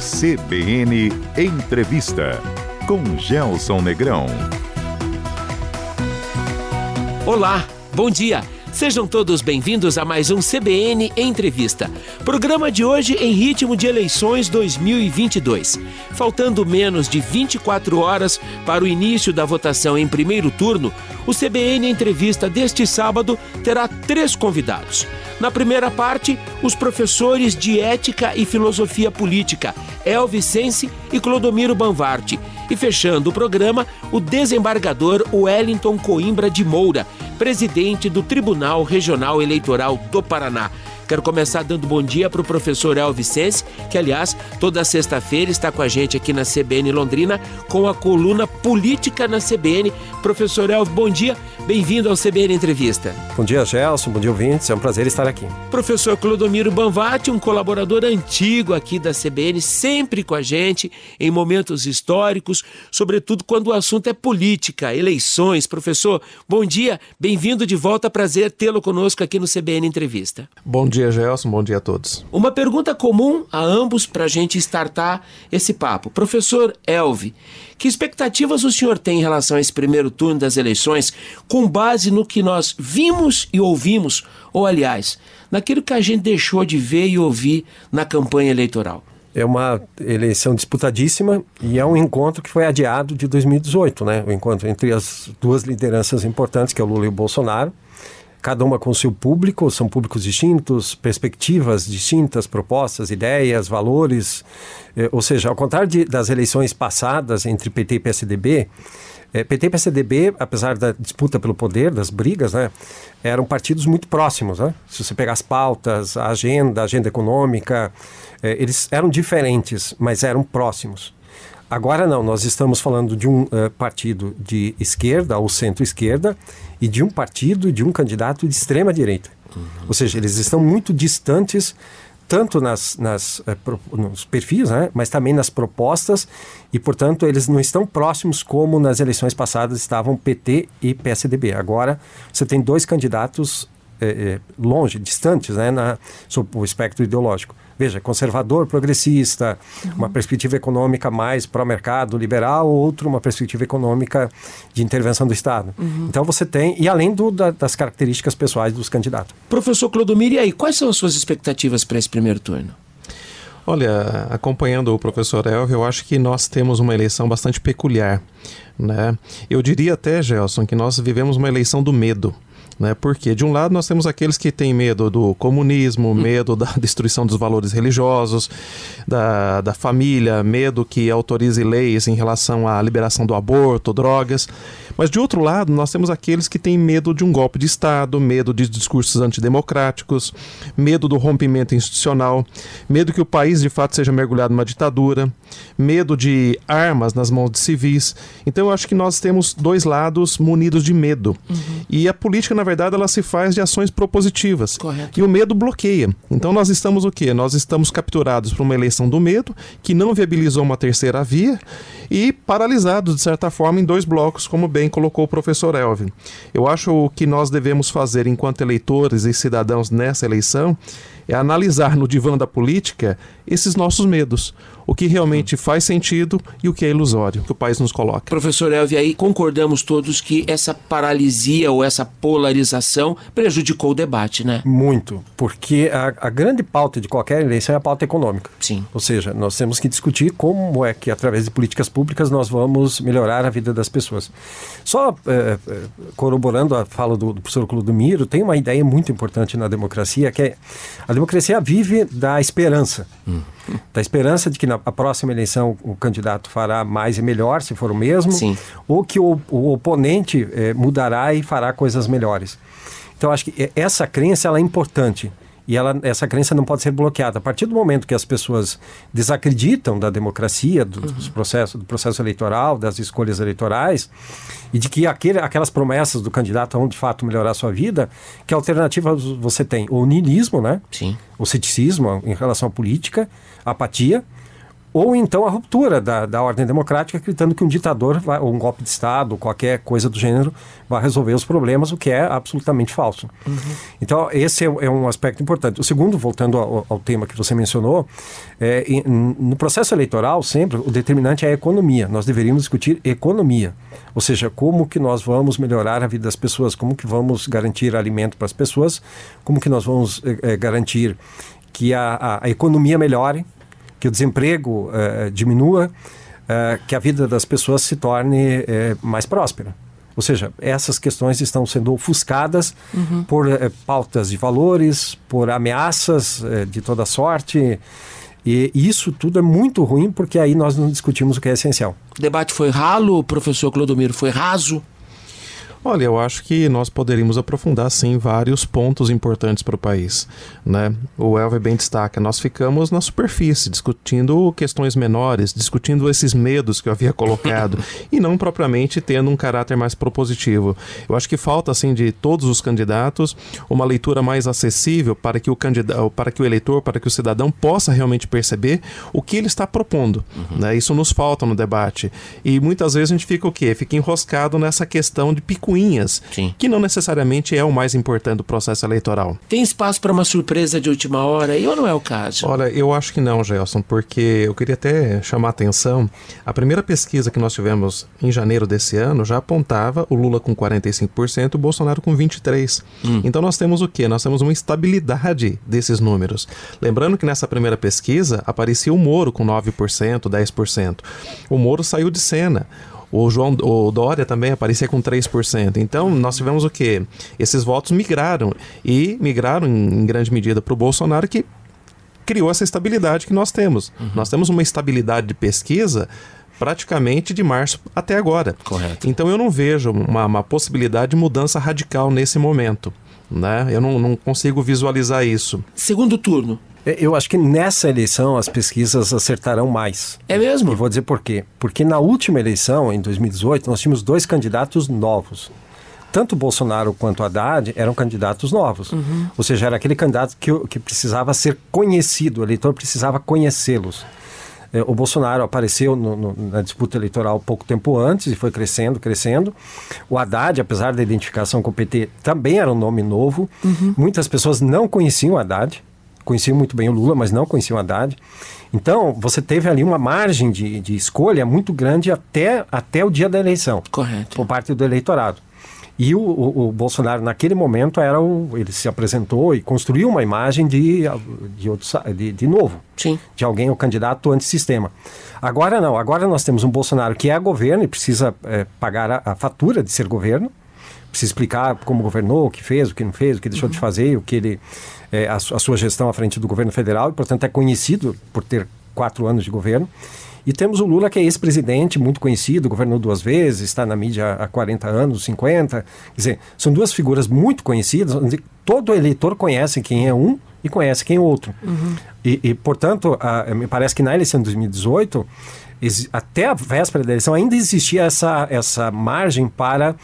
CBN Entrevista com Gelson Negrão. Olá, bom dia. Sejam todos bem-vindos a mais um CBN Entrevista. Programa de hoje em ritmo de eleições 2022. Faltando menos de 24 horas para o início da votação em primeiro turno, o CBN Entrevista deste sábado terá três convidados. Na primeira parte, os professores de Ética e Filosofia Política, Elvicense e Clodomiro Banvarte. E fechando o programa, o desembargador Wellington Coimbra de Moura, presidente do Tribunal Regional Eleitoral do Paraná. Quero começar dando bom dia para o professor El Vicente, que, aliás, toda sexta-feira está com a gente aqui na CBN Londrina com a coluna Política na CBN. Professor El, bom dia, bem-vindo ao CBN Entrevista. Bom dia, Gelson, bom dia, ouvintes, é um prazer estar aqui. Professor Clodomiro Banvati, um colaborador antigo aqui da CBN, sempre com a gente em momentos históricos, sobretudo quando o assunto é política, eleições. Professor, bom dia, bem-vindo de volta, prazer tê-lo conosco aqui no CBN Entrevista. Bom dia dia, Gelson. Bom dia a todos. Uma pergunta comum a ambos para a gente startar esse papo. Professor Elvi, que expectativas o senhor tem em relação a esse primeiro turno das eleições, com base no que nós vimos e ouvimos, ou aliás, naquilo que a gente deixou de ver e ouvir na campanha eleitoral? É uma eleição disputadíssima e é um encontro que foi adiado de 2018, né? O encontro entre as duas lideranças importantes, que é o Lula e o Bolsonaro cada uma com seu público, são públicos distintos, perspectivas distintas, propostas, ideias, valores. Eh, ou seja, ao contrário de, das eleições passadas entre PT e PSDB, eh, PT e PSDB, apesar da disputa pelo poder, das brigas, né, eram partidos muito próximos. Né? Se você pegar as pautas, a agenda, a agenda econômica, eh, eles eram diferentes, mas eram próximos. Agora não, nós estamos falando de um uh, partido de esquerda ou centro-esquerda e de um partido, de um candidato de extrema-direita. Uhum. Ou seja, eles estão muito distantes, tanto nas, nas, pro, nos perfis, né, mas também nas propostas, e, portanto, eles não estão próximos como nas eleições passadas estavam PT e PSDB. Agora, você tem dois candidatos uh, longe, distantes, né, na, sob o espectro ideológico veja, conservador, progressista, uhum. uma perspectiva econômica mais pró-mercado, liberal, outro uma perspectiva econômica de intervenção do Estado. Uhum. Então você tem, e além do, da, das características pessoais dos candidatos. Professor Clodomir, e aí, quais são as suas expectativas para esse primeiro turno? Olha, acompanhando o professor Elvio, eu acho que nós temos uma eleição bastante peculiar. Né? Eu diria até, Gelson, que nós vivemos uma eleição do medo. Né? Porque, de um lado, nós temos aqueles que têm medo do comunismo, hum. medo da destruição dos valores religiosos, da, da família, medo que autorize leis em relação à liberação do aborto, drogas. Mas, de outro lado, nós temos aqueles que têm medo de um golpe de Estado, medo de discursos antidemocráticos, medo do rompimento institucional, medo que o país, de fato, seja mergulhado numa ditadura, medo de armas nas mãos de civis. Então, eu acho que nós temos dois lados munidos de medo. Uhum. E a política, na verdade, ela se faz de ações propositivas. Correto. E o medo bloqueia. Então nós estamos o quê? Nós estamos capturados por uma eleição do medo, que não viabilizou uma terceira via, e paralisados, de certa forma, em dois blocos, como bem colocou o professor Elvin. Eu acho que nós devemos fazer, enquanto eleitores e cidadãos nessa eleição, é analisar no divã da política esses nossos medos o que realmente faz sentido e o que é ilusório que o país nos coloca. Professor Elvi, aí concordamos todos que essa paralisia ou essa polarização prejudicou o debate, né? Muito, porque a, a grande pauta de qualquer eleição é a pauta econômica. Sim. Ou seja, nós temos que discutir como é que, através de políticas públicas, nós vamos melhorar a vida das pessoas. Só é, corroborando a fala do, do professor Clodomiro, tem uma ideia muito importante na democracia, que é a democracia vive da esperança. Hum da esperança de que na próxima eleição o candidato fará mais e melhor, se for o mesmo, Sim. ou que o, o oponente eh, mudará e fará coisas melhores. Então, acho que essa crença ela é importante. E ela, essa crença não pode ser bloqueada. A partir do momento que as pessoas desacreditam da democracia, do, uhum. dos processos, do processo eleitoral, das escolhas eleitorais, e de que aquele, aquelas promessas do candidato vão de fato melhorar a sua vida, que alternativa você tem? O niilismo, né? Sim. O ceticismo em relação à política, a apatia, ou então a ruptura da, da ordem democrática, acreditando que um ditador, vai, ou um golpe de Estado, ou qualquer coisa do gênero, vai resolver os problemas, o que é absolutamente falso. Uhum. Então, esse é, é, um aspecto importante. O segundo, voltando ao, ao tema que você mencionou, é, em, no processo eleitoral, sempre, o determinante é a economia. Nós deveríamos discutir economia, ou seja, como que nós vamos melhorar a vida das pessoas, como que vamos garantir alimento para as pessoas, como que nós vamos é, garantir que a, a, a economia melhore, que o desemprego uh, diminua, uh, que a vida das pessoas se torne uh, mais próspera. Ou seja, essas questões estão sendo ofuscadas uhum. por pautas de valores, por ameaças de toda sorte. E isso tudo é muito ruim porque aí nós não discutimos o que é essencial. O debate foi ralo, professor Clodomiro, foi raso? Olha, eu acho que nós poderíamos aprofundar sim vários pontos importantes para o país. Né? O Elver bem destaca, nós ficamos na superfície, discutindo questões menores, discutindo esses medos que eu havia colocado, e não propriamente tendo um caráter mais propositivo. Eu acho que falta, assim, de todos os candidatos, uma leitura mais acessível para que o candidato, para que o eleitor, para que o cidadão possa realmente perceber o que ele está propondo. Uhum. Né? Isso nos falta no debate. E muitas vezes a gente fica o quê? Fica enroscado nessa questão de pico picuinhas, Sim. que não necessariamente é o mais importante do processo eleitoral. Tem espaço para uma surpresa de última hora e ou não é o caso? Olha, eu acho que não, Gelson, porque eu queria até chamar a atenção. A primeira pesquisa que nós tivemos em janeiro desse ano já apontava o Lula com 45% e o Bolsonaro com 23%. Hum. Então nós temos o quê? Nós temos uma estabilidade desses números. Lembrando que nessa primeira pesquisa aparecia o Moro com 9%, 10%. O Moro saiu de cena. O João o Dória também aparecia com 3%. Então, nós tivemos o quê? Esses votos migraram e migraram em, em grande medida para o Bolsonaro que criou essa estabilidade que nós temos. Uhum. Nós temos uma estabilidade de pesquisa praticamente de março até agora. Correto. Então eu não vejo uma, uma possibilidade de mudança radical nesse momento. Né? Eu não, não consigo visualizar isso. Segundo turno. É, eu acho que nessa eleição as pesquisas acertarão mais. É mesmo? E vou dizer por quê. Porque na última eleição, em 2018, nós tínhamos dois candidatos novos. Tanto Bolsonaro quanto Haddad eram candidatos novos. Uhum. Ou seja, era aquele candidato que, que precisava ser conhecido, o eleitor precisava conhecê-los. É, o Bolsonaro apareceu no, no, na disputa eleitoral pouco tempo antes e foi crescendo, crescendo. O Haddad, apesar da identificação com o PT, também era um nome novo. Uhum. Muitas pessoas não conheciam o Haddad conheciam muito bem o Lula, mas não conheciam o Haddad. Então, você teve ali uma margem de, de escolha muito grande até, até o dia da eleição. Correto. Por parte do eleitorado. E o, o, o, Bolsonaro, naquele momento, era o, ele se apresentou e construiu uma imagem de, de, outro, de, de novo. Sim. De alguém, o candidato antissistema. Agora não. Agora nós temos um Bolsonaro que é governo e precisa é, pagar a, a, fatura de ser governo. Precisa explicar como governou, o que fez, o que não fez, o que deixou uhum. de fazer, o que ele é, a, a, sua gestão à frente do governo federal e, portanto, é conhecido por ter quatro anos de governo. E temos o Lula, que é ex-presidente, muito conhecido, governou duas vezes, está na mídia há 40 anos, 50. Quer dizer, são duas figuras muito conhecidas, onde todo eleitor conhece quem é um e conhece quem é outro. Uhum. E, e, portanto, a, me parece que na eleição de 2018, até a véspera da eleição, ainda existia essa, essa margem para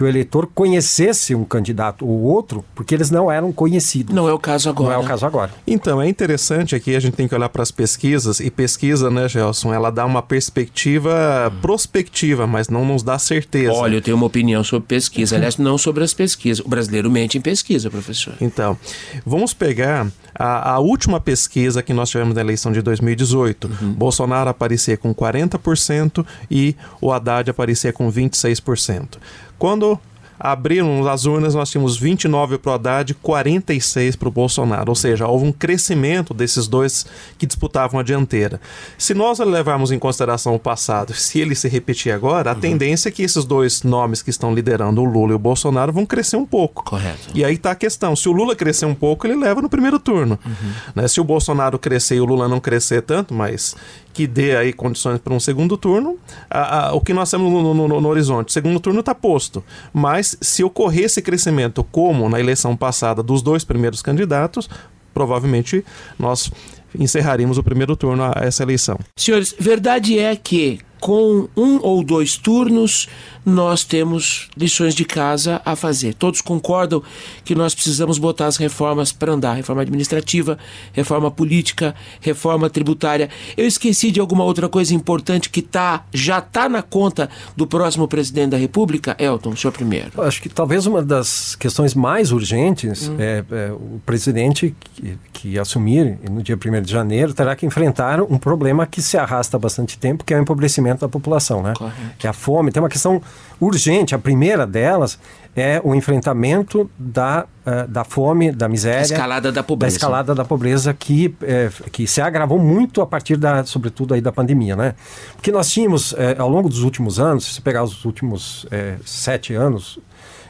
que o eleitor conhecesse um candidato ou outro, porque eles não eram conhecidos. Não é o caso agora. Não é o caso agora. Então, é interessante aqui, a gente tem que olhar para as pesquisas, e pesquisa, né, Gelson, ela dá uma perspectiva prospectiva, mas não nos dá certeza. Olha, eu tenho uma opinião sobre pesquisa, aliás, não sobre as pesquisas. O brasileiro mente em pesquisa, professor. Então, vamos pegar a, a última pesquisa que nós tivemos na eleição de 2018. Uhum. Bolsonaro aparecia com 40% e o Haddad aparecia com 26%. Quando abriram as urnas, nós tínhamos 29 para o Haddad e 46 para o Bolsonaro. Ou seja, houve um crescimento desses dois que disputavam a dianteira. Se nós levarmos em consideração o passado, se ele se repetir agora, a uhum. tendência é que esses dois nomes que estão liderando, o Lula e o Bolsonaro, vão crescer um pouco. Correto. E aí está a questão: se o Lula crescer um pouco, ele leva no primeiro turno. Uhum. Né? Se o Bolsonaro crescer e o Lula não crescer tanto, mas que dê aí condições para um segundo turno. A, a, o que nós temos no, no, no horizonte, segundo turno está posto. Mas se ocorrer esse crescimento, como na eleição passada dos dois primeiros candidatos, provavelmente nós encerraríamos o primeiro turno a essa eleição. Senhores, verdade é que com um ou dois turnos, nós temos lições de casa a fazer. Todos concordam que nós precisamos botar as reformas para andar: reforma administrativa, reforma política, reforma tributária. Eu esqueci de alguma outra coisa importante que tá, já está na conta do próximo presidente da República? Elton, o senhor primeiro. Acho que talvez uma das questões mais urgentes hum. é, é, o presidente que, que assumir no dia 1 de janeiro terá que enfrentar um problema que se arrasta há bastante tempo, que é o empobrecimento da população, né? Correto. Que é a fome. Tem uma questão urgente. A primeira delas é o enfrentamento da, uh, da fome, da miséria. Escalada da pobreza. Da escalada da pobreza que, é, que se agravou muito a partir, da, sobretudo, aí da pandemia, né? Porque nós tínhamos, é, ao longo dos últimos anos, se você pegar os últimos sete anos,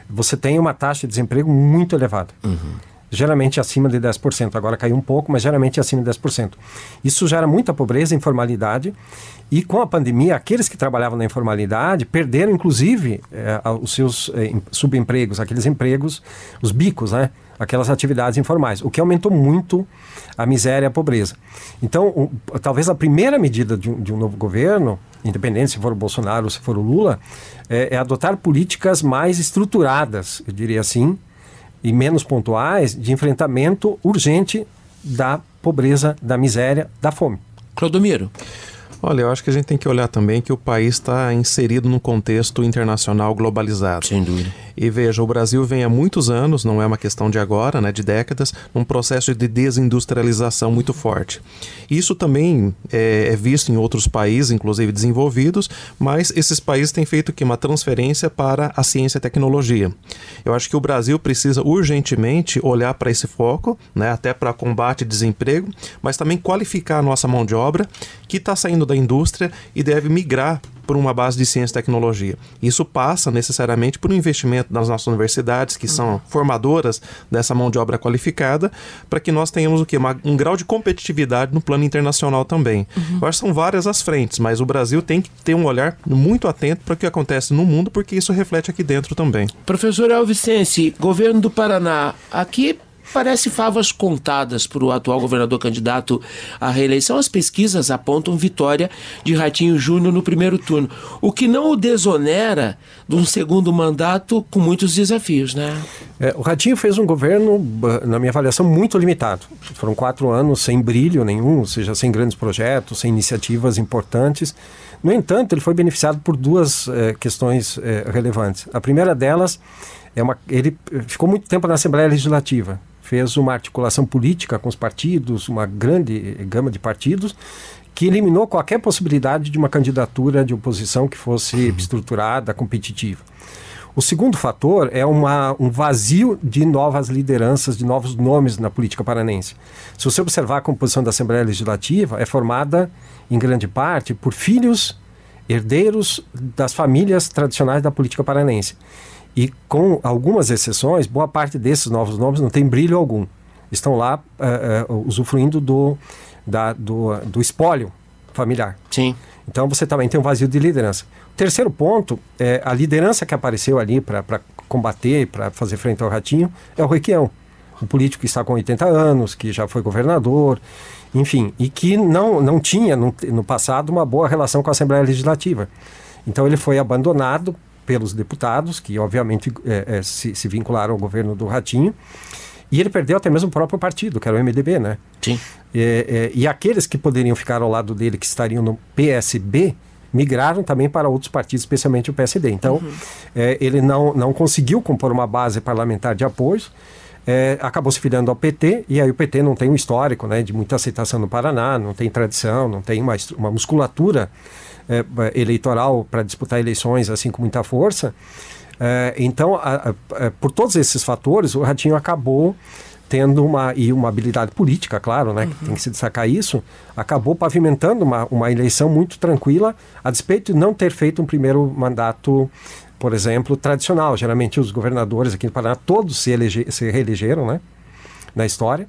você tem uma taxa de desemprego muito elevada. Uhum geralmente acima de 10%. Agora caiu um pouco, mas geralmente acima de 10%. Isso gera muita pobreza, informalidade. E com a pandemia, aqueles que trabalhavam na informalidade perderam, inclusive, eh, os seus eh, subempregos, aqueles empregos, os bicos, né? aquelas atividades informais, o que aumentou muito a miséria e a pobreza. Então, um, talvez a primeira medida de um, de um, novo governo, independente se for o Bolsonaro ou se for o Lula, é, é adotar políticas mais estruturadas, eu diria assim, e menos pontuais de enfrentamento urgente da pobreza, da miséria, da fome. Clodomiro. Olha, eu acho que a gente tem que olhar também que o país está inserido num contexto internacional globalizado. Sem dúvida. E veja, o Brasil vem há muitos anos, não é uma questão de agora, né, de décadas, num processo de desindustrialização muito forte. Isso também é, é visto em outros países, inclusive desenvolvidos, mas esses países têm feito que uma transferência para a ciência e tecnologia. Eu acho que o Brasil precisa urgentemente olhar para esse foco, né, até para combate ao desemprego, mas também qualificar a nossa mão de obra que está saindo da indústria e deve migrar por uma base de ciência e tecnologia. Isso passa necessariamente por um investimento nas nossas universidades, que são formadoras dessa mão de obra qualificada, para que nós tenhamos o quê? Uma, um grau de competitividade no plano internacional também. Uhum. Eu acho que são várias as frentes, mas o Brasil tem que ter um olhar muito atento para o que acontece no mundo, porque isso reflete aqui dentro também. Professor Alvicense, governo do Paraná, aqui Parece favas contadas para o atual governador candidato à reeleição. As pesquisas apontam vitória de Ratinho Júnior no primeiro turno, o que não o desonera de um segundo mandato com muitos desafios, né? É, o Ratinho fez um governo, na minha avaliação, muito limitado. Foram quatro anos sem brilho nenhum, ou seja, sem grandes projetos, sem iniciativas importantes. No entanto, ele foi beneficiado por duas é, questões é, relevantes. A primeira delas é uma, ele ficou muito tempo na Assembleia Legislativa fez uma articulação política com os partidos, uma grande gama de partidos, que eliminou qualquer possibilidade de uma candidatura de oposição que fosse uhum. estruturada, competitiva. O segundo fator é uma, um vazio de novas lideranças, de novos nomes na política paranense. Se você observar a composição da Assembleia Legislativa, é formada, em grande parte, por filhos herdeiros das famílias tradicionais da política paranense. E com algumas exceções, boa parte desses novos nomes não tem brilho algum. Estão lá uh, uh, usufruindo do, da, do, do espólio familiar. Sim. Então você também tem um vazio de liderança. O terceiro ponto é a liderança que apareceu ali para combater, para fazer frente ao ratinho, é o Requião. Um político que está com 80 anos, que já foi governador, enfim, e que não, não tinha no, no passado uma boa relação com a Assembleia Legislativa. Então ele foi abandonado pelos deputados, que obviamente é, é, se, se, vincularam ao governo do Ratinho. E ele perdeu até mesmo o próprio partido, que era o MDB, né? Sim. É, é, e aqueles que poderiam ficar ao lado dele, que estariam no PSB, migraram também para outros partidos, especialmente o PSD. Então, uhum. É, ele não, não conseguiu compor uma base parlamentar de apoio. É, acabou se filiando ao PT, e aí o PT não tem um histórico né, de muita aceitação no Paraná, não tem tradição, não tem uma, uma musculatura é, eleitoral para disputar eleições assim com muita força. É, então, a, a, a, por todos esses fatores, o Ratinho acabou tendo uma e uma habilidade política, claro, né, uhum. que tem que se destacar isso, acabou pavimentando uma, uma eleição muito tranquila, a despeito de não ter feito um primeiro mandato, por exemplo, tradicional. Geralmente os governadores aqui no Paraná todos se, elege, se reelegeram, né, na história.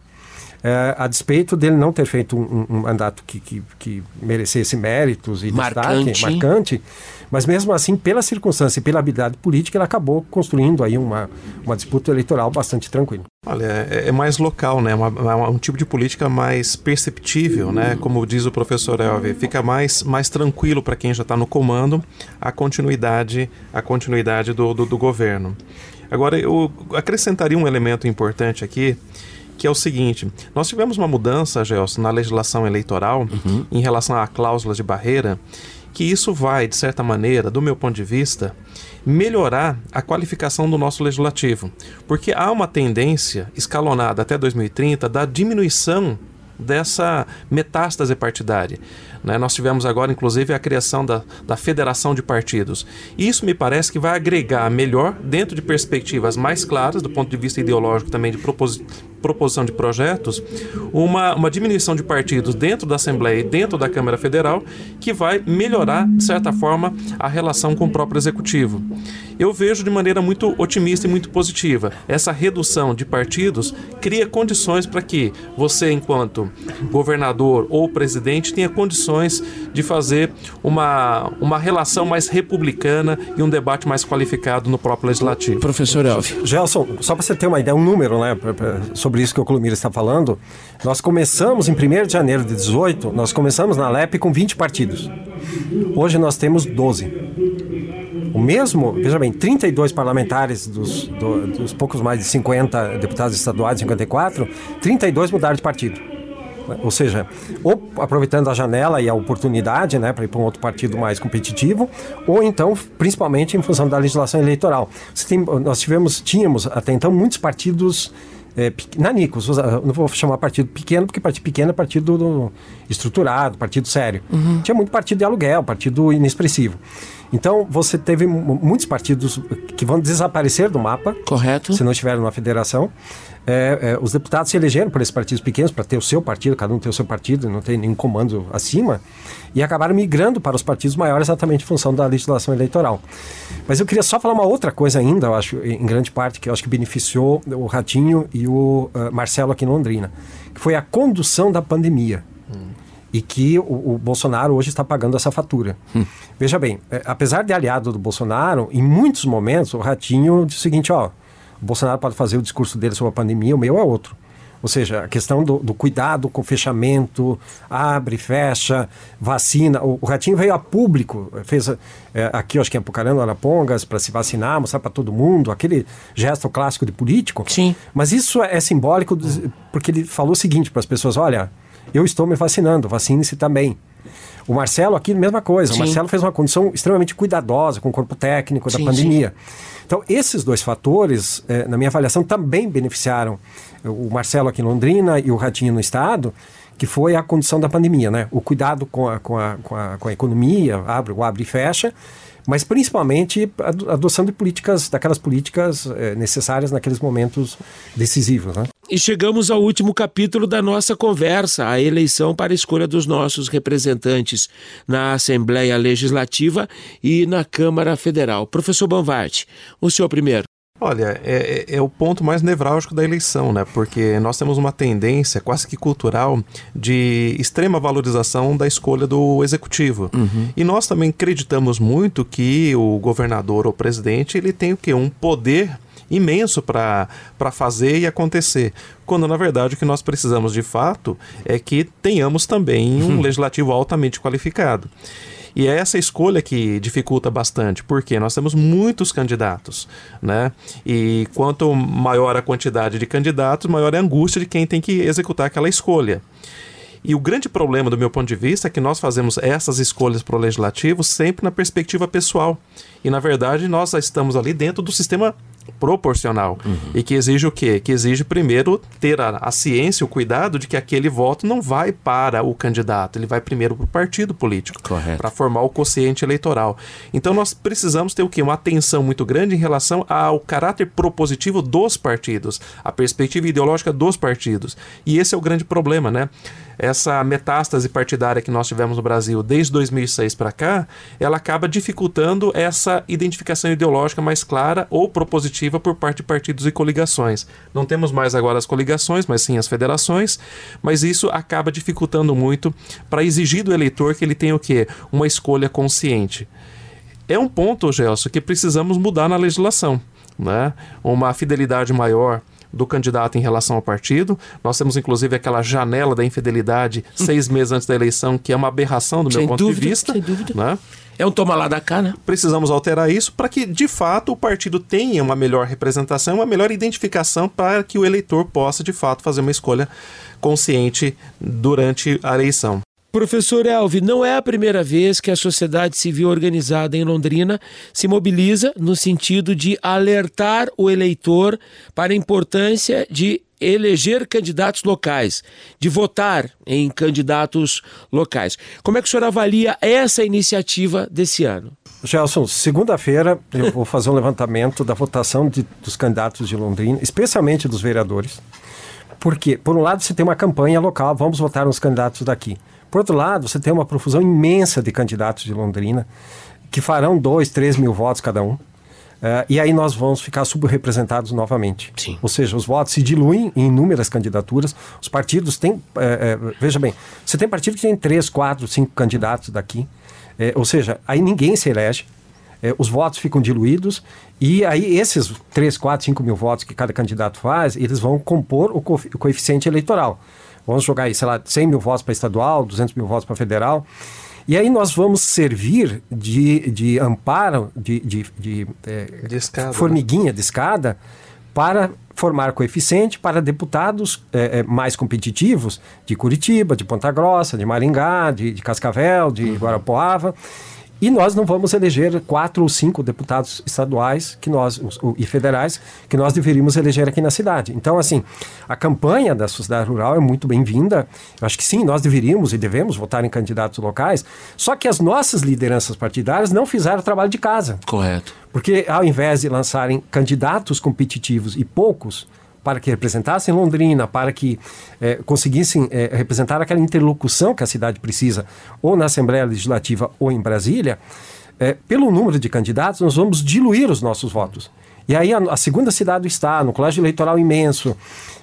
É, a despeito dele não ter feito um, um mandato que, que, que, merecesse méritos e marcante. destaque, marcante, mas mesmo assim, pela circunstância e pela habilidade política, ele acabou construindo aí uma, uma disputa eleitoral bastante tranquila. Olha, é, é mais local, né? Uma, uma, um tipo de política mais perceptível, né? Como diz o professor Elvi, fica mais, mais tranquilo para quem já está no comando a continuidade, a continuidade do, do, do governo. Agora, eu acrescentaria um elemento importante aqui, que é o seguinte: nós tivemos uma mudança, Gelson, na legislação eleitoral uhum. em relação à cláusula de barreira, que isso vai, de certa maneira, do meu ponto de vista, melhorar a qualificação do nosso legislativo. Porque há uma tendência escalonada até 2030 da diminuição dessa metástase partidária. Né? Nós tivemos agora, inclusive, a criação da, da federação de partidos. E isso me parece que vai agregar melhor, dentro de perspectivas mais claras, do ponto de vista ideológico também de proposição de projetos, uma, uma diminuição de partidos dentro da Assembleia e dentro da Câmara Federal, que vai melhorar, de certa forma, a relação com o próprio Executivo. Eu vejo de maneira muito otimista e muito positiva. Essa redução de partidos cria condições para que você, enquanto governador ou presidente, tenha condições de fazer uma, uma relação mais republicana e um debate mais qualificado no próprio legislativo. Professor Elvi. Gelson, só para você ter uma ideia, um número, né, sobre sobre isso que o Colomiro está falando, nós começamos em 1 de janeiro de 18, nós começamos na LEP com 20 partidos. Hoje nós temos 12. O mesmo, veja bem, 32 parlamentares dos, do, dos poucos mais de 50 deputados estaduais, 54, 32 mudaram de partido. Ou seja, ou aproveitando a janela e a oportunidade né, para ir para um outro partido mais competitivo, ou então, principalmente em função da legislação eleitoral. Tem, nós tivemos, tínhamos até então muitos partidos é, nanicos, não vou chamar partido pequeno, porque partido pequeno é partido do, estruturado, partido sério. Uhum. Tinha muito partido de aluguel, partido inexpressivo. Então, você teve muitos partidos que vão desaparecer do mapa. Correto. Se não estiver numa federação. É, é, os deputados se elegeram por esses partidos pequenos, para ter o seu partido, cada um ter o seu partido, não tem nenhum comando acima, e acabaram migrando para os partidos maiores exatamente em função da legislação eleitoral. Mas eu queria só falar uma outra coisa ainda, eu acho, em grande parte, que eu acho que beneficiou o Ratinho e o uh, Marcelo aqui em Londrina, que foi a condução da pandemia. Hum e que o, o, Bolsonaro hoje está pagando essa fatura. Hum. Veja bem, é, apesar de aliado do Bolsonaro, em muitos momentos o Ratinho diz o seguinte: ó, o Bolsonaro pode fazer o discurso dele sobre a pandemia, o meu é outro. Ou seja, a questão do, do cuidado com o fechamento, abre, fecha, vacina. O, o Ratinho veio a público, fez é, aqui, acho que em Apucarana, Arapongas, para se vacinar, mostrar para todo mundo, aquele gesto clássico de político. Sim. Mas isso é, é simbólico, porque ele falou o seguinte para as pessoas: olha, eu estou me vacinando, vacine-se também. O Marcelo aqui, mesma coisa. Sim. O Marcelo fez uma condição extremamente cuidadosa com o corpo técnico da sim, pandemia. Sim. Então, esses dois fatores, eh, na minha avaliação, também beneficiaram o Marcelo aqui em Londrina e o Ratinho no Estado, que foi a condição da pandemia, né? O cuidado com a, com a, com a, com a economia, abre, o abre e fecha, mas principalmente a adoção de políticas, daquelas políticas eh, necessárias naqueles momentos decisivos. Né? E chegamos ao último capítulo da nossa conversa, a eleição para a escolha dos nossos representantes na Assembleia Legislativa e na Câmara Federal. Professor Banvart, o senhor primeiro. Olha, é, é, é, o ponto mais nevrálgico da eleição, né? Porque nós temos uma tendência quase que cultural de extrema valorização da escolha do executivo. Uhum. E nós também acreditamos muito que o governador ou presidente ele tem o quê? Um poder imenso para fazer e acontecer. Quando, na verdade, o que nós precisamos de fato é que tenhamos também um legislativo altamente qualificado. E é essa escolha que dificulta bastante, porque nós temos muitos candidatos, né? E quanto maior a quantidade de candidatos, maior é a angústia de quem tem que executar aquela escolha. E o grande problema, do meu ponto de vista, é que nós fazemos essas escolhas para o legislativo sempre na perspectiva pessoal. E, na verdade, nós estamos ali dentro do sistema proporcional. Uhum. E que exige o quê? Que exige primeiro ter a, a ciência, o cuidado de que aquele voto não vai para o candidato, ele vai primeiro para o partido político, para formar o quociente eleitoral. Então nós precisamos ter o quê? Uma atenção muito grande em relação ao caráter propositivo dos partidos, a perspectiva ideológica dos partidos. E esse é o grande problema, né? Essa metástase partidária que nós tivemos no Brasil desde 2006 para cá, ela acaba dificultando essa identificação ideológica mais clara ou propositiva positiva por parte de partidos e coligações. Não temos mais agora as coligações, mas sim as federações, mas isso acaba dificultando muito para exigir do eleitor que ele tenha o quê? Uma escolha consciente. É um ponto, Gelson, que precisamos mudar na legislação. Né? Uma fidelidade maior do candidato em relação ao partido. Nós temos, inclusive, aquela janela da infidelidade seis meses antes da eleição, que é uma aberração do sem meu ponto dúvida, de vista. Sem dúvida. Né? É um toma lá da cá, né? Precisamos alterar isso para que, de fato, o partido tenha uma melhor representação, uma melhor identificação para que o eleitor possa, de fato, fazer uma escolha consciente durante a eleição. Professor Elvi, não é a primeira vez que a sociedade civil organizada em Londrina se mobiliza no sentido de alertar o eleitor para a importância de eleger candidatos locais, de votar em candidatos locais. Como é que o senhor avalia essa iniciativa desse ano? Gelson, segunda-feira eu vou fazer um levantamento da votação de, dos candidatos de Londrina, especialmente dos vereadores. Porque, por um lado, você tem uma campanha local, vamos votar nos candidatos daqui. Por outro lado, você tem uma profusão imensa de candidatos de Londrina que farão dois, três mil votos cada um. Uh, e aí nós vamos ficar subrepresentados novamente. Sim. Ou seja, os votos se diluem em inúmeras candidaturas. Os partidos têm. É, é, veja bem, você tem partido que tem três, quatro, cinco candidatos daqui. É, ou seja, aí ninguém se elege. os votos ficam diluídos. E aí esses três, quatro, cinco mil votos que cada candidato faz, eles vão compor o, co o coeficiente eleitoral. Vamos jogar aí, sei lá, 100 mil votos para estadual, 200 mil votos para federal. E aí nós vamos servir de, de amparo, de, de, de, é, de escada, né? formiguinha né? de escada, para formar coeficiente para deputados é, é, mais competitivos de Curitiba, de Ponta Grossa, de Maringá, de, de Cascavel, de uhum. Guarapuava. E nós não vamos eleger quatro ou cinco deputados estaduais que nós, e federais que nós deveríamos eleger aqui na cidade. Então, assim, a campanha da sociedade rural é muito bem-vinda. Eu acho que sim, nós deveríamos e devemos votar em candidatos locais. Só que as nossas lideranças partidárias não fizeram o trabalho de casa. Correto. Porque ao invés de lançarem candidatos competitivos e poucos, para que representassem Londrina, para que é, conseguissem é, representar aquela interlocução que a cidade precisa, ou na Assembleia Legislativa ou em Brasília, é, pelo número de candidatos, nós vamos diluir os nossos votos. E aí a, a, segunda cidade do Estado, no colégio eleitoral imenso,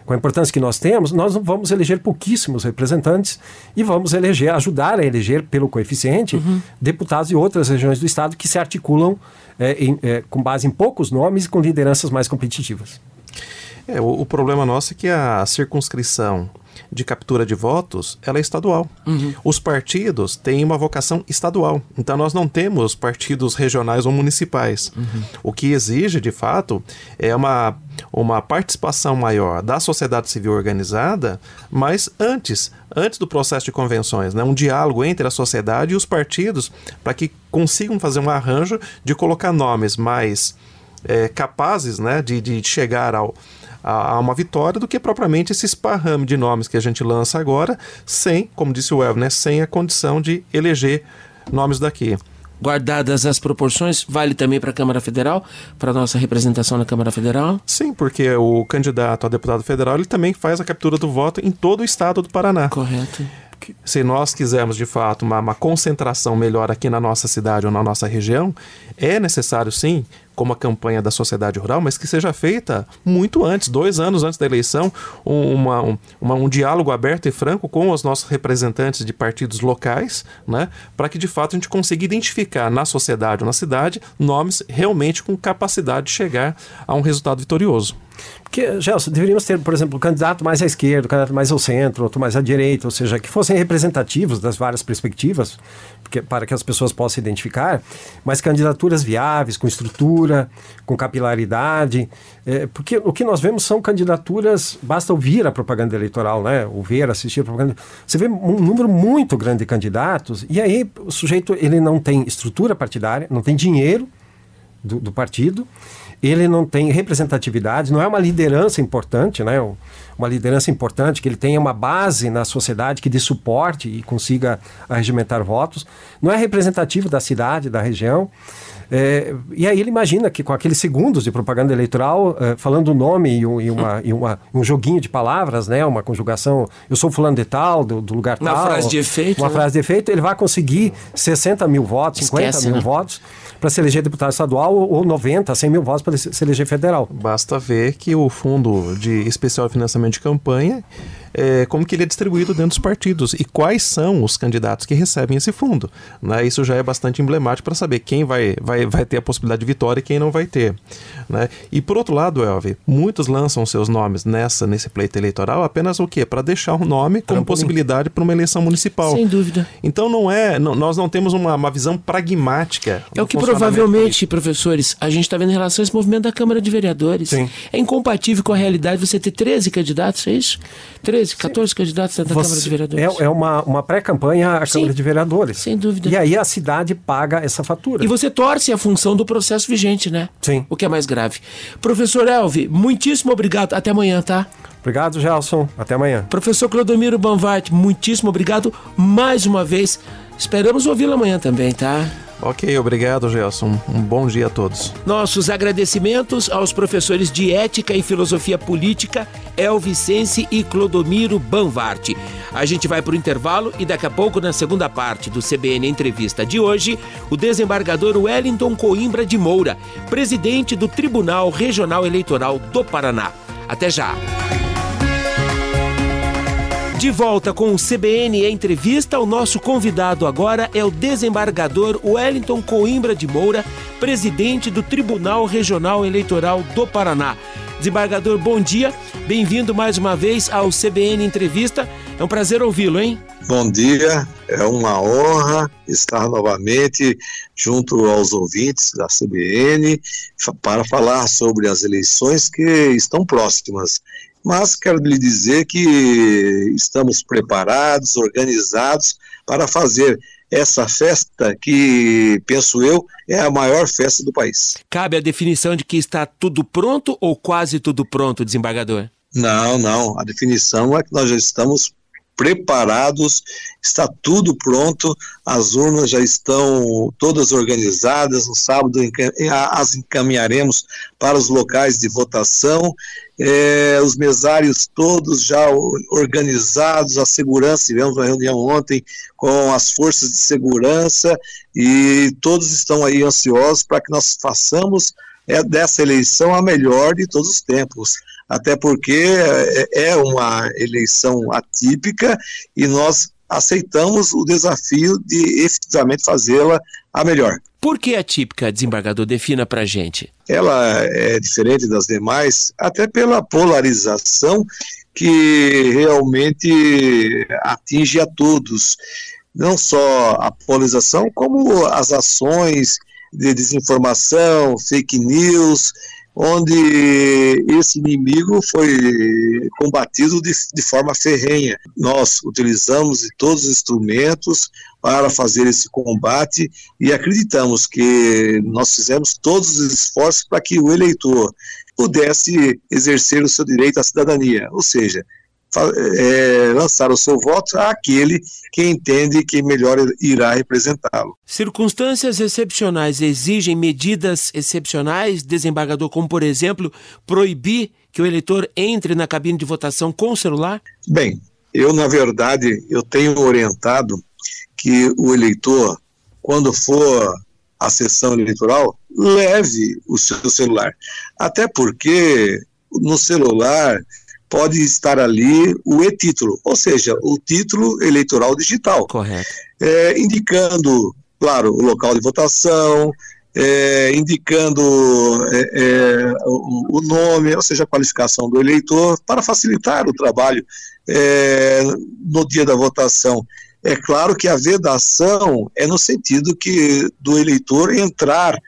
com a importância que nós temos, nós vamos eleger pouquíssimos representantes e vamos eleger, ajudar a eleger pelo coeficiente uhum. deputados de outras regiões do Estado que se articulam é, em, é, com base em poucos nomes e com lideranças mais competitivas. É, o, o, problema nosso é que a circunscrição de captura de votos ela é estadual. Uhum. Os partidos têm uma vocação estadual. Então nós não temos partidos regionais ou municipais. Uhum. O que exige, de fato, é uma, uma participação maior da sociedade civil organizada, mas antes, antes do processo de convenções, né? um diálogo entre a sociedade e os partidos para que consigam fazer um arranjo de colocar nomes mais é, capazes né? de, de chegar ao a, a uma vitória do que propriamente esse esparrame de nomes que a gente lança agora, sem, como disse o Elvio, né, sem a condição de eleger nomes daqui guardadas as proporções, vale também para a Câmara Federal, para a nossa representação na Câmara Federal? Sim, porque o candidato a deputado federal ele também faz a captura do voto em todo o estado do Paraná. Correto se nós quisermos de fato uma, uma, concentração melhor aqui na nossa cidade ou na nossa região, é necessário sim, como a campanha da sociedade rural, mas que seja feita muito antes, dois anos antes da eleição, uma, um, uma, um diálogo aberto e franco com os nossos representantes de partidos locais, né, para que de fato a gente consiga identificar na sociedade ou na cidade nomes realmente com capacidade de chegar a um resultado vitorioso. Porque, Gelson, deveríamos ter, por exemplo, um candidato mais à esquerda, um candidato mais ao centro, outro mais à direita, ou seja, que fossem representativos das várias perspectivas, porque, para que as pessoas possam identificar, mas candidaturas viáveis, com estrutura, com capilaridade. É, porque o que nós vemos são candidaturas, basta ouvir a propaganda eleitoral, né? Ouvir, assistir a propaganda. Você vê um número muito grande de candidatos, e aí o sujeito ele não tem estrutura partidária, não tem dinheiro do, do partido ele não tem representatividade, não é uma liderança importante, né? uma liderança importante, que ele tenha uma base na sociedade que dê suporte e consiga regimentar votos, não é representativo da cidade, da região. É, e aí ele imagina que com aqueles segundos de propaganda eleitoral, é, falando o nome e, um, e, uma, e uma, um joguinho de palavras, né, uma conjugação, eu sou fulano de tal, do, do lugar uma tal. Uma frase de efeito. Uma né? frase de efeito, ele vai conseguir 60 mil votos, 50 Esquece, mil né? votos para se eleger deputado estadual ou 90, 100 mil votos para se eleger federal. Basta ver que o Fundo de Especial Financiamento de Campanha é, como que ele é distribuído dentro dos partidos e quais são os candidatos que recebem esse fundo. Né? Isso já é bastante emblemático para saber quem vai, vai, vai ter a possibilidade de vitória e quem não vai ter. Né? E por outro lado, Elvi, muitos lançam seus nomes nessa nesse pleito eleitoral apenas o quê? Para deixar o nome como possibilidade para uma eleição municipal. Sem dúvida. Então não é, não, nós não temos uma, uma visão pragmática. É o que provavelmente, professores, a gente está vendo em relação a esse movimento da Câmara de Vereadores. Sim. É incompatível com a realidade você ter 13 candidatos, é isso? 13, 14 Sim. candidatos da Você, Câmara de Vereadores. É, é uma, uma pré-campanha à Sim, Câmara de Vereadores. Sem dúvida. E aí a cidade paga essa fatura. E você torce a função do processo vigente, né? Sim. O que é mais grave. Professor Elvi, muitíssimo obrigado. Até amanhã, tá? Obrigado, Gelson. Até amanhã. Professor Clodomiro Banvart, muitíssimo obrigado mais uma vez. Esperamos ouvi-lo amanhã também, tá? Ok, obrigado, Gelson. Um bom dia a todos. Nossos agradecimentos aos professores de Ética e Filosofia Política, Elvicense e Clodomiro Banvart. A gente vai para o intervalo e daqui a pouco, na segunda parte do CBN Entrevista de hoje, o desembargador Wellington Coimbra de Moura, presidente do Tribunal Regional Eleitoral do Paraná. Até já! De volta com o CBN Entrevista, o nosso convidado agora é o desembargador Wellington Coimbra de Moura, presidente do Tribunal Regional Eleitoral do Paraná. Desembargador, bom dia. Bem-vindo mais uma vez ao CBN Entrevista. É um prazer ouvi-lo, hein? Bom dia, é uma honra estar novamente junto aos ouvintes da CBN para falar sobre as eleições que estão próximas mas quero lhe dizer que estamos preparados, organizados para fazer essa festa que, penso eu, é a maior festa do país. Cabe a definição de que está tudo pronto ou quase tudo pronto, desembargador? Não, não. A definição é que nós já estamos preparados, está tudo pronto, as urnas já estão todas organizadas, no sábado as encaminharemos para os locais de votação, é, os mesários todos já organizados, a segurança, tivemos uma reunião ontem com as forças de segurança e todos estão aí ansiosos para que nós façamos é, dessa eleição a melhor de todos os tempos até porque é, é uma eleição atípica e nós aceitamos o desafio de efetivamente fazê-la a melhor. Por que atípica, desembargador? Defina para gente. Ela é diferente das demais, até pela polarização que realmente atinge a todos. Não só a polarização, como as ações de desinformação, fake news, onde esse inimigo foi combatido de, de forma ferrenha. Nós utilizamos todos os instrumentos para fazer esse combate e acreditamos que nós fizemos todos os esforços para que o eleitor pudesse exercer o seu direito à cidadania, ou seja, é, lançar o seu voto àquele que entende que melhor irá representá-lo. Circunstâncias excepcionais exigem medidas excepcionais, desembargador, como por exemplo proibir que o eleitor entre na cabine de votação com o celular? Bem, eu na verdade eu tenho orientado que o eleitor, quando for à sessão eleitoral, leve o seu celular, até porque no celular pode estar ali o e-título, ou seja, o título eleitoral digital. Correto. É, indicando, claro, o local de votação, é, indicando é, é o, o, nome, ou seja, a qualificação do eleitor, para facilitar o trabalho é, no dia da votação. É claro que a vedação é no sentido que do eleitor entrar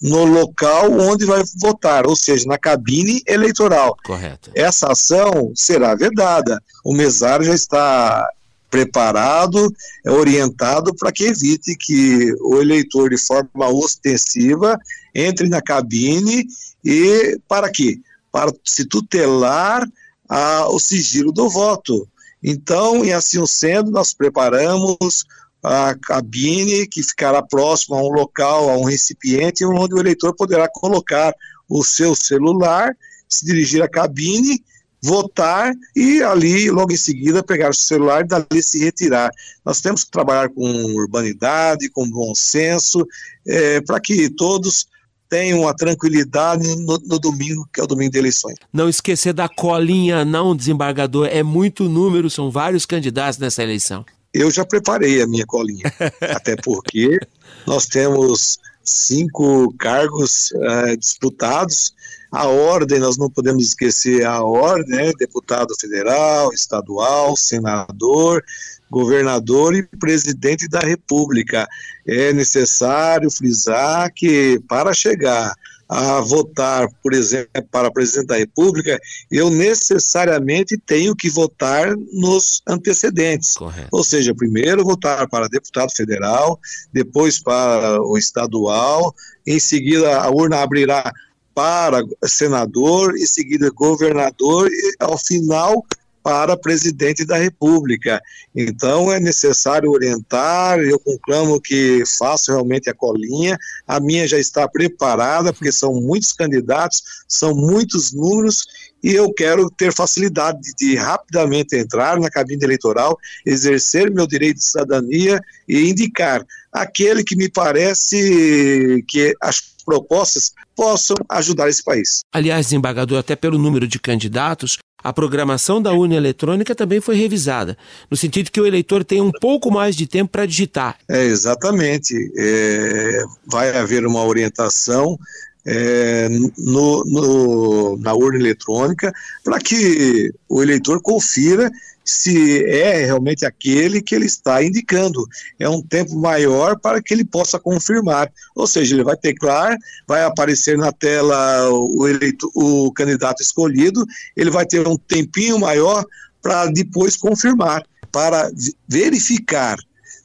no local onde vai votar, ou seja, na cabine eleitoral. Correto. Essa ação será vedada. O mesário já está preparado, é orientado para que evite que o eleitor de forma ostensiva entre na cabine e para quê? Para se tutelar a, o sigilo do voto. Então, e assim sendo, nós preparamos a cabine que ficará próximo a um local, a um recipiente, onde o eleitor poderá colocar o seu celular, se dirigir à cabine, votar e ali, logo em seguida, pegar o celular e dali se retirar. Nós temos que trabalhar com urbanidade, com bom senso, é, para que todos tenham a tranquilidade no, no, domingo, que é o domingo de eleições. Não esquecer da colinha, não, desembargador. É muito número, são vários candidatos nessa eleição. Eu já preparei a minha colinha, até porque nós temos cinco cargos uh, disputados. A ordem, nós não podemos esquecer a ordem, né? deputado federal, estadual, senador, governador e presidente da República. É necessário frisar que para chegar a votar, por exemplo, para presidente da República, eu necessariamente tenho que votar nos antecedentes. Correto. Ou seja, primeiro votar para deputado federal, depois para o estadual, em seguida a urna abrirá para senador, em seguida governador e ao final para presidente da República. Então é necessário orientar, eu conclamo que faço realmente a colinha, a minha já está preparada, porque são muitos candidatos, são muitos números, e eu quero ter facilidade de, de rapidamente entrar na cabine eleitoral, exercer meu direito de cidadania e indicar aquele que me parece que as propostas possam ajudar esse país. Aliás, desembargador, até pelo número de candidatos, a programação da urna eletrônica também foi revisada, no sentido que o eleitor tenha um pouco mais de tempo para digitar. É, exatamente. É, vai haver uma orientação é, no, no, na urna eletrônica para que o eleitor confira se é realmente aquele que ele está indicando. É um tempo maior para que ele possa confirmar. Ou seja, ele vai teclar, vai aparecer na tela o, eleito, o candidato escolhido, ele vai ter um tempinho maior para depois confirmar, para verificar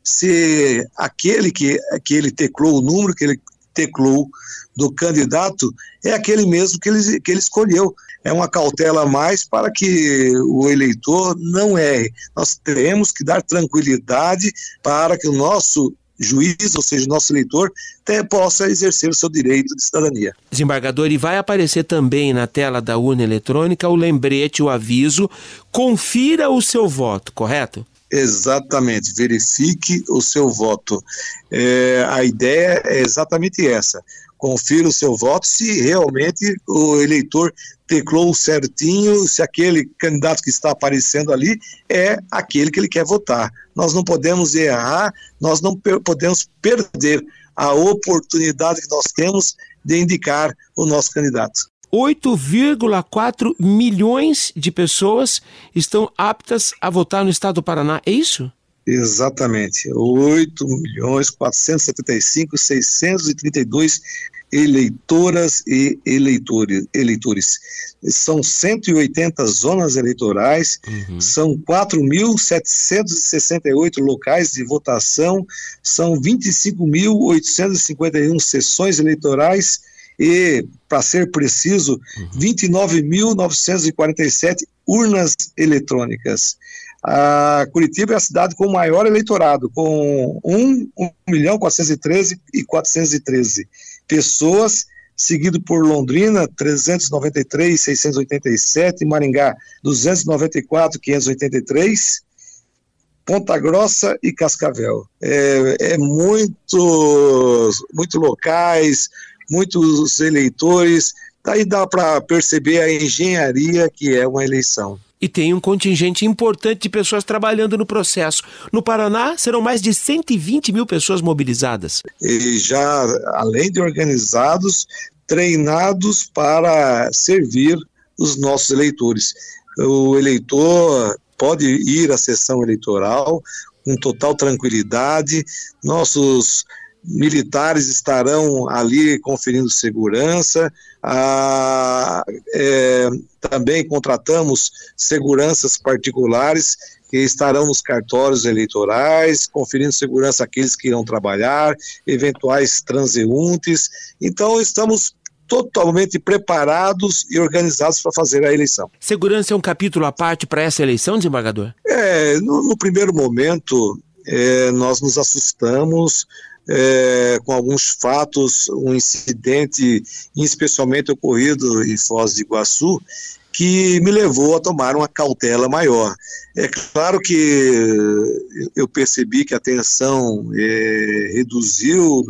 se aquele que, que ele teclou, o número que ele teclou do candidato é aquele mesmo que ele, que ele escolheu é uma cautela a mais para que o eleitor não erre. Nós temos que dar tranquilidade para que o nosso juiz, ou seja, o nosso eleitor, até possa exercer o seu direito de cidadania. Desembargador, e vai aparecer também na tela da urna eletrônica o lembrete, o aviso, confira o seu voto, correto? Exatamente, verifique o seu voto. É, a ideia é exatamente essa confira o seu voto se realmente o eleitor teclou certinho, se aquele candidato que está aparecendo ali é aquele que ele quer votar. Nós não podemos errar, nós não podemos perder a oportunidade que nós temos de indicar o nosso candidato. 8,4 milhões de pessoas estão aptas a votar no estado do Paraná, é isso? Exatamente, 8 milhões 475 632 eleitoras e eleitores, eleitores. São 180 zonas eleitorais, uhum. são 4.768 locais de votação, são 25.851 sessões eleitorais e, para ser preciso, uhum. 29.947 urnas eletrônicas. A Curitiba é a cidade com o maior eleitorado, com 1, 1 milhão 413 e 413 pessoas, seguido por Londrina, 393, 687, Maringá, 294, 583, Ponta Grossa e Cascavel. É, é muitos, muito locais, muitos eleitores, daí dá para perceber a engenharia que é uma eleição e tem um contingente importante de pessoas trabalhando no processo. No Paraná, serão mais de 120 mil pessoas mobilizadas. E já, além de organizados, treinados para servir os nossos eleitores. O eleitor pode ir à sessão eleitoral com total tranquilidade, nossos militares estarão ali conferindo segurança. Ah, é, também contratamos seguranças particulares que estarão nos cartórios eleitorais, conferindo segurança àqueles que irão trabalhar, eventuais transeuntes. Então, estamos totalmente preparados e organizados para fazer a eleição. Segurança é um capítulo à parte para essa eleição, desembargador? É, no, no primeiro momento, é, nós nos assustamos é, com alguns fatos, um incidente especialmente ocorrido em Foz do Iguaçu, que me levou a tomar uma cautela maior. É claro que eu percebi que a tensão é, reduziu,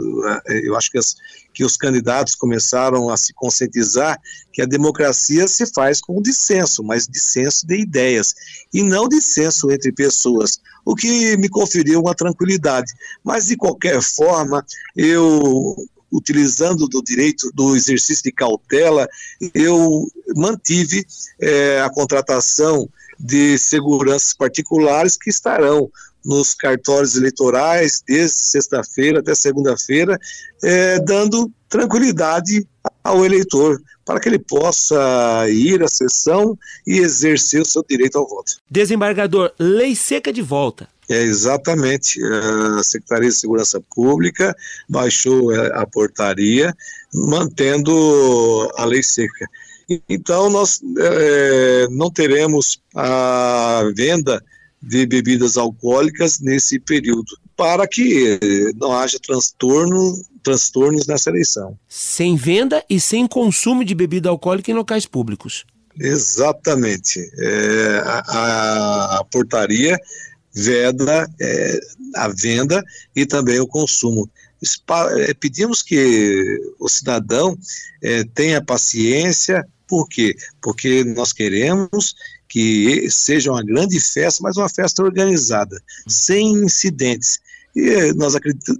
eu acho que, as, que os candidatos começaram a se conscientizar que a democracia se faz com dissenso, mas dissenso de ideias, e não dissenso entre pessoas, o que me conferiu uma tranquilidade. Mas, de qualquer forma, eu utilizando do direito do exercício de cautela, eu mantive é, a contratação de seguranças particulares que estarão nos cartórios eleitorais desde sexta-feira até segunda-feira, é, dando tranquilidade ao eleitor para que ele possa ir à sessão e exercer o seu direito ao voto. Desembargador, lei seca de volta. É exatamente. A Secretaria de Segurança Pública baixou é, a portaria, mantendo a lei seca. Então, nós é, não teremos a venda de bebidas alcoólicas nesse período, para que não haja transtorno, transtornos nessa eleição. Sem venda e sem consumo de bebida alcoólica em locais públicos. Exatamente. É, a, a, portaria veda é, a venda e também o consumo. Pedimos que o cidadão é, tenha paciência, por quê? Porque nós queremos que seja uma grande festa, mas uma festa organizada, sem incidentes. E nós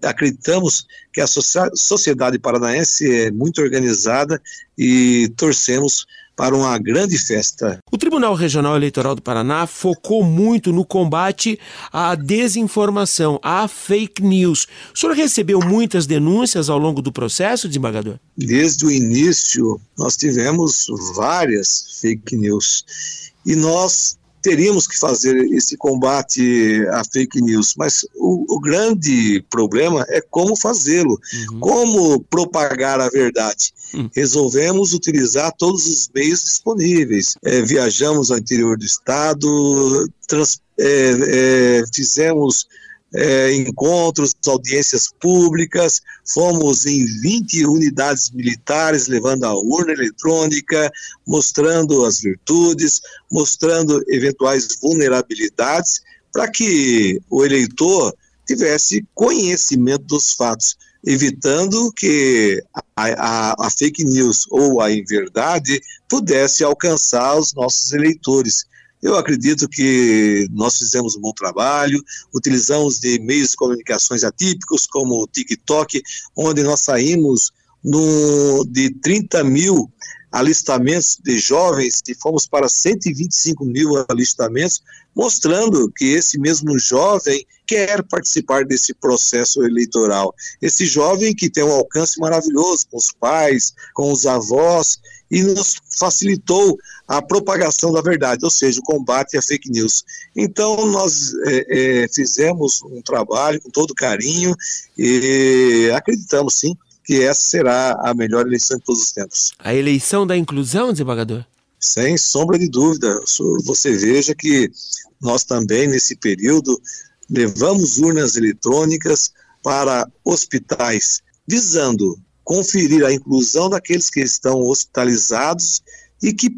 acreditamos que a sociedade paranaense é muito organizada e torcemos para uma grande festa. O Tribunal Regional Eleitoral do Paraná focou muito no combate à desinformação, à fake news. O senhor recebeu muitas denúncias ao longo do processo, desembargador? Desde o início, nós tivemos várias fake news. E nós teríamos que fazer esse combate à fake news, mas o, o grande problema é como fazê-lo, uhum. como propagar a verdade. Uhum. Resolvemos utilizar todos os meios disponíveis. É, viajamos ao interior do estado, trans, é, é, fizemos é, encontros, audiências públicas, fomos em 20 unidades militares levando a urna eletrônica, mostrando as virtudes, mostrando eventuais vulnerabilidades, para que o eleitor tivesse conhecimento dos fatos, evitando que a, a, a fake news ou a inverdade pudesse alcançar os nossos eleitores. Eu acredito que nós fizemos um bom trabalho, utilizamos de meios de comunicações atípicos, como o TikTok, onde nós saímos no, de 30 mil alistamentos de jovens e fomos para 125 mil alistamentos, mostrando que esse mesmo jovem quer participar desse processo eleitoral. Esse jovem que tem um alcance maravilhoso com os pais, com os avós, e nos facilitou a propagação da verdade, ou seja, o combate à fake news. Então, nós é, é, fizemos um trabalho com todo carinho e acreditamos, sim, que essa será a melhor eleição de todos os tempos. A eleição da inclusão, desembargador? Sem sombra de dúvida. Você veja que nós também, nesse período, levamos urnas eletrônicas para hospitais, visando conferir a inclusão daqueles que estão hospitalizados e que,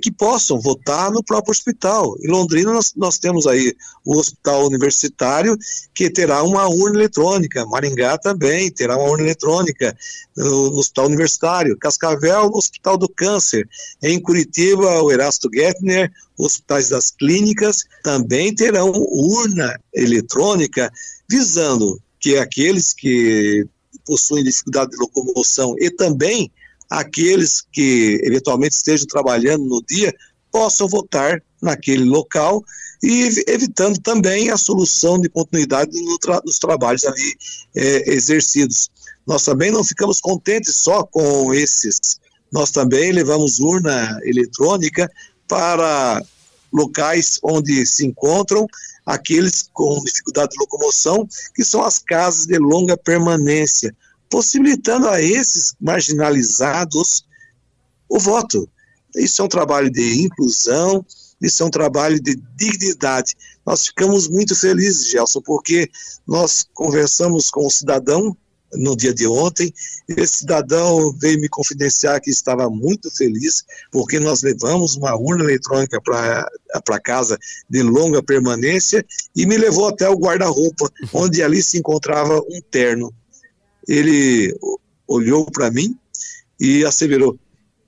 que possam votar no próprio hospital. Em Londrina, nós, nós temos aí o hospital universitário, que terá uma urna eletrônica, Maringá também terá uma urna eletrônica no, no hospital universitário, Cascavel, no Hospital do Câncer, em Curitiba, o Erasto Gettner, hospitais das clínicas também terão urna eletrônica, visando que aqueles que possuem dificuldade de locomoção e também aqueles que eventualmente estejam trabalhando no dia possam votar naquele local e evitando também a solução de continuidade no tra trabalhos ali é, exercidos. Nós também não ficamos contentes só com esses, nós também levamos urna eletrônica para locais onde se encontram aqueles com dificuldade de locomoção, que são as casas de longa permanência, possibilitando a esses marginalizados o voto. Isso é um trabalho de inclusão, isso é um trabalho de dignidade. Nós ficamos muito felizes, Gelson, porque nós conversamos com o cidadão no dia de ontem. Esse cidadão veio me confidenciar que estava muito feliz porque nós levamos uma urna eletrônica para casa de longa permanência e me levou até o guarda-roupa, onde ali se encontrava um terno. Ele olhou para mim e asseverou: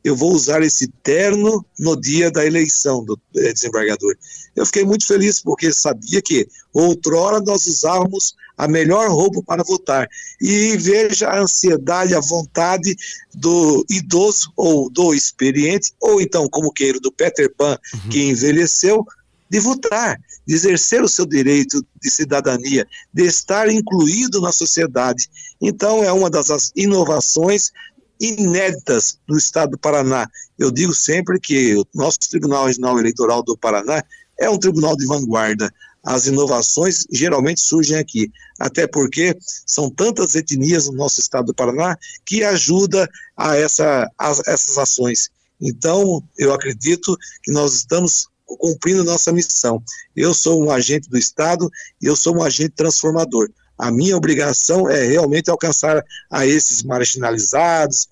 eu vou usar esse terno no dia da eleição do eh, desembargador. Eu fiquei muito feliz porque sabia que outrora nós usávamos a melhor roupa para votar. E veja a ansiedade, a vontade do idoso ou do experiente, ou então, como queiro, do Peter Pan, uhum. que envelheceu, de votar, de exercer o seu direito de cidadania, de estar incluído na sociedade. Então, é uma das inovações inéditas do Estado do Paraná. Eu digo sempre que o nosso Tribunal Regional Eleitoral do Paraná é um tribunal de vanguarda. As inovações geralmente surgem aqui, até porque são tantas etnias no nosso estado do Paraná que ajuda a, essa, a essas ações. Então, eu acredito que nós estamos cumprindo nossa missão. Eu sou um agente do Estado e eu sou um agente transformador. A minha obrigação é realmente alcançar a esses marginalizados,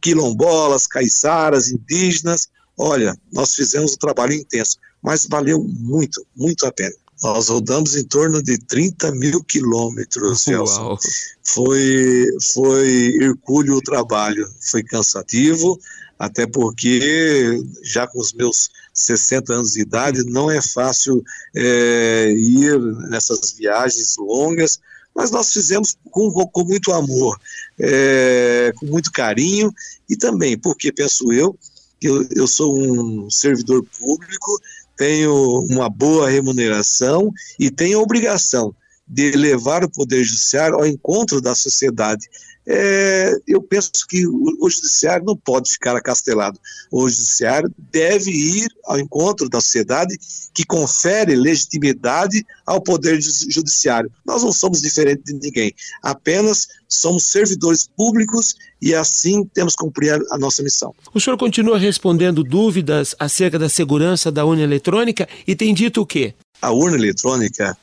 quilombolas, caiçaras, indígenas. Olha, nós fizemos um trabalho intenso, mas valeu muito, muito a pena. Nós rodamos em torno de 30 mil quilômetros, Celso. Foi, foi hercúleo o trabalho, foi cansativo, até porque já com os meus 60 anos de idade não é fácil é, ir nessas viagens longas, mas nós fizemos com, com muito amor, é, com muito carinho e também porque penso eu que eu, eu sou um servidor público, tenho uma boa remuneração e tenho a obrigação de levar o Poder Judiciário ao encontro da sociedade é, eu penso que o, o, judiciário não pode ficar acastelado. O judiciário deve ir ao encontro da sociedade que confere legitimidade ao poder judiciário. Nós não somos diferentes de ninguém, apenas somos servidores públicos e assim temos que cumprir a, a nossa missão. O senhor continua respondendo dúvidas acerca da segurança da urna eletrônica e tem dito o quê? A urna eletrônica,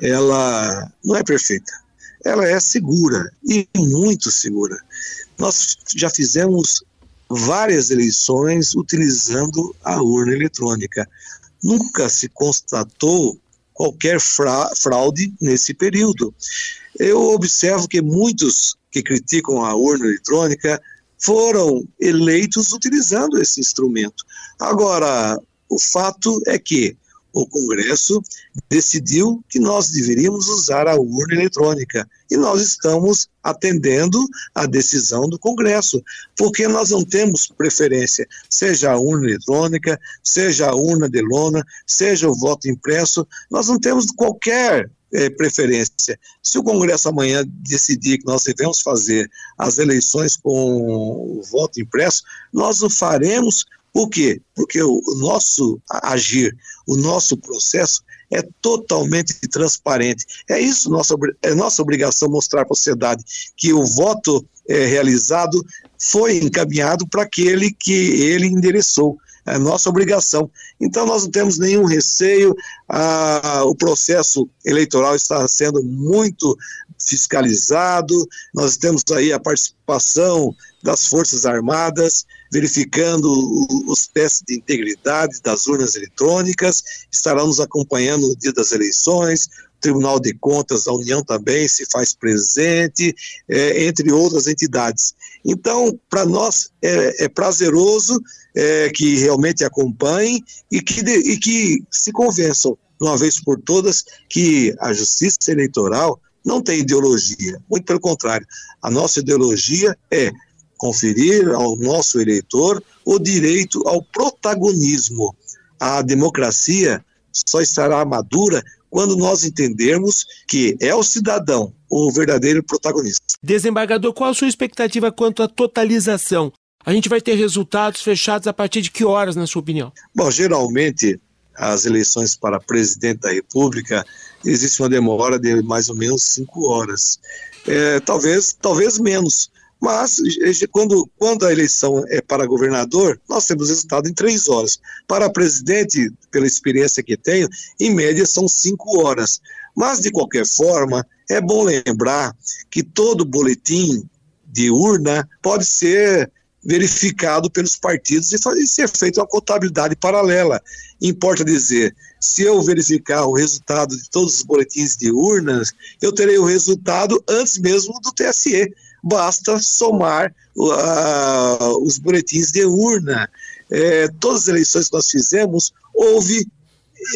ela não é perfeita ela é segura e muito segura. Nós já fizemos várias eleições utilizando a urna eletrônica. Nunca se constatou qualquer fraude nesse período. Eu observo que muitos que criticam a urna eletrônica foram eleitos utilizando esse instrumento. Agora, o fato é que o Congresso decidiu que nós deveríamos usar a urna eletrônica. E nós estamos atendendo a decisão do Congresso, porque nós não temos preferência, seja a urna eletrônica, seja a urna de lona, seja o voto impresso, nós não temos qualquer é, preferência. Se o Congresso amanhã decidir que nós devemos fazer as eleições com o voto impresso, nós o faremos por quê? Porque o nosso agir, o nosso processo é totalmente transparente. É isso nossa, é nossa obrigação mostrar para a sociedade que o voto é, realizado foi encaminhado para aquele que ele endereçou. É nossa obrigação. Então, nós não temos nenhum receio, ah, o processo eleitoral está sendo muito fiscalizado, nós temos aí a participação das Forças Armadas, verificando os testes de integridade das urnas eletrônicas, estarão nos acompanhando no dia das eleições, o Tribunal de Contas da União também se faz presente, é, entre outras entidades. Então, para nós é, é prazeroso é, que realmente acompanhem e que, de, e que se convençam, uma vez por todas, que a justiça eleitoral não tem ideologia, muito pelo contrário, a nossa ideologia é conferir ao nosso eleitor o direito ao protagonismo. A democracia só estará madura quando nós entendermos que é o cidadão o verdadeiro protagonista. Desembargador, qual a sua expectativa quanto à totalização? A gente vai ter resultados fechados a partir de que horas, na sua opinião? Bom, geralmente as eleições para presidente da República existe uma demora de mais ou menos cinco horas, é, talvez talvez menos, mas quando, quando a eleição é para governador, nós temos resultado em três horas. Para presidente, pela experiência que tenho, em média são cinco horas. Mas, de qualquer forma, é bom lembrar que todo boletim de urna pode ser verificado pelos partidos e fazer, ser feita uma contabilidade paralela. Importa dizer, se eu verificar o resultado de todos os boletins de urnas, eu terei o resultado antes mesmo do TSE. Basta somar uh, os boletins de urna. É, todas as eleições que nós fizemos, houve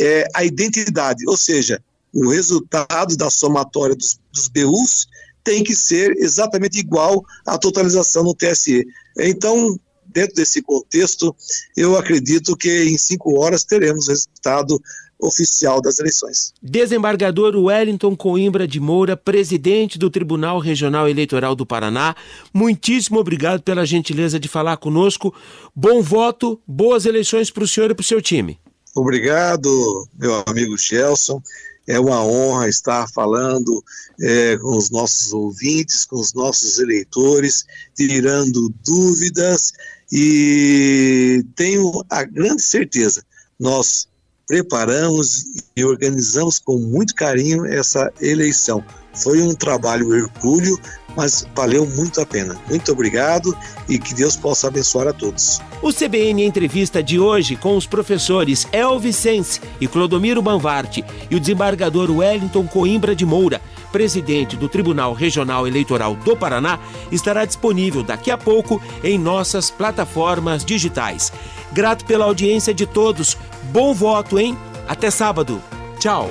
é, a identidade, ou seja, o resultado da somatória dos, dos BUs tem que ser exatamente igual à totalização no TSE. Então, dentro desse contexto, eu acredito que em cinco horas teremos o resultado oficial das eleições. Desembargador Wellington Coimbra de Moura, presidente do Tribunal Regional Eleitoral do Paraná, muitíssimo obrigado pela gentileza de falar conosco. Bom voto, boas eleições para o senhor e para o seu time. Obrigado, meu amigo Gelson. É uma honra estar falando é, com os nossos ouvintes, com os nossos eleitores, tirando dúvidas e tenho a grande certeza, nós preparamos e organizamos com muito carinho essa eleição. Foi um trabalho hercúleo, mas valeu muito a pena. Muito obrigado e que Deus possa abençoar a todos. O CBN Entrevista de hoje com os professores Elvicense e Clodomiro Banvarte e o desembargador Wellington Coimbra de Moura, presidente do Tribunal Regional Eleitoral do Paraná, estará disponível daqui a pouco em nossas plataformas digitais. Grato pela audiência de todos. Bom voto, hein? Até sábado. Tchau.